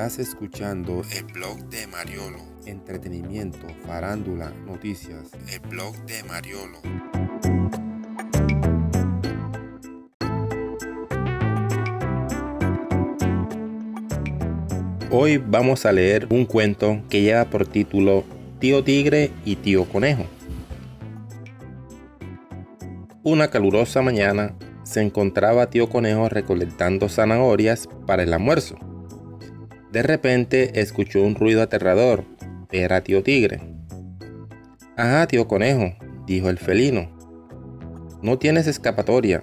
Estás escuchando el blog de Mariolo. Entretenimiento, farándula, noticias. El blog de Mariolo. Hoy vamos a leer un cuento que lleva por título Tío Tigre y Tío Conejo. Una calurosa mañana se encontraba Tío Conejo recolectando zanahorias para el almuerzo. De repente escuchó un ruido aterrador. Era Tío Tigre. Ajá, Tío Conejo, dijo el felino. No tienes escapatoria.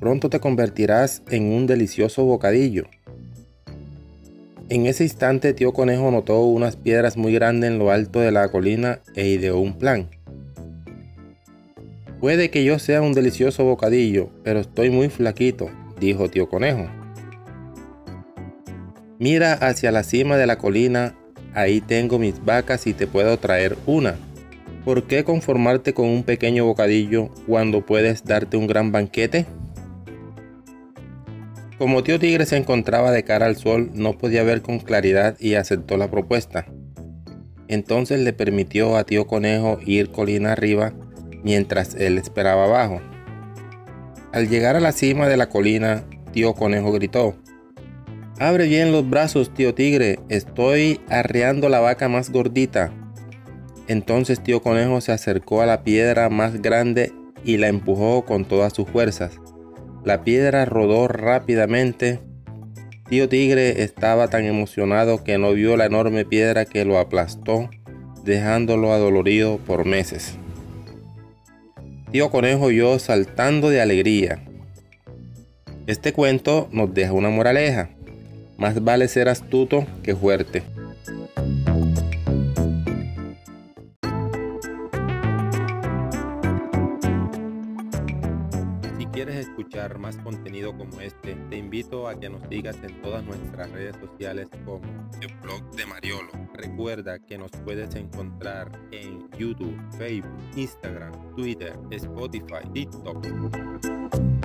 Pronto te convertirás en un delicioso bocadillo. En ese instante Tío Conejo notó unas piedras muy grandes en lo alto de la colina e ideó un plan. Puede que yo sea un delicioso bocadillo, pero estoy muy flaquito, dijo Tío Conejo. Mira hacia la cima de la colina, ahí tengo mis vacas y te puedo traer una. ¿Por qué conformarte con un pequeño bocadillo cuando puedes darte un gran banquete? Como tío Tigre se encontraba de cara al sol, no podía ver con claridad y aceptó la propuesta. Entonces le permitió a tío Conejo ir colina arriba mientras él esperaba abajo. Al llegar a la cima de la colina, tío Conejo gritó, Abre bien los brazos, tío Tigre, estoy arreando la vaca más gordita. Entonces tío Conejo se acercó a la piedra más grande y la empujó con todas sus fuerzas. La piedra rodó rápidamente. Tío Tigre estaba tan emocionado que no vio la enorme piedra que lo aplastó, dejándolo adolorido por meses. Tío Conejo yo saltando de alegría. Este cuento nos deja una moraleja. Más vale ser astuto que fuerte. quieres escuchar más contenido como este, te invito a que nos sigas en todas nuestras redes sociales como el blog de Mariolo. Recuerda que nos puedes encontrar en YouTube, Facebook, Instagram, Twitter, Spotify, TikTok.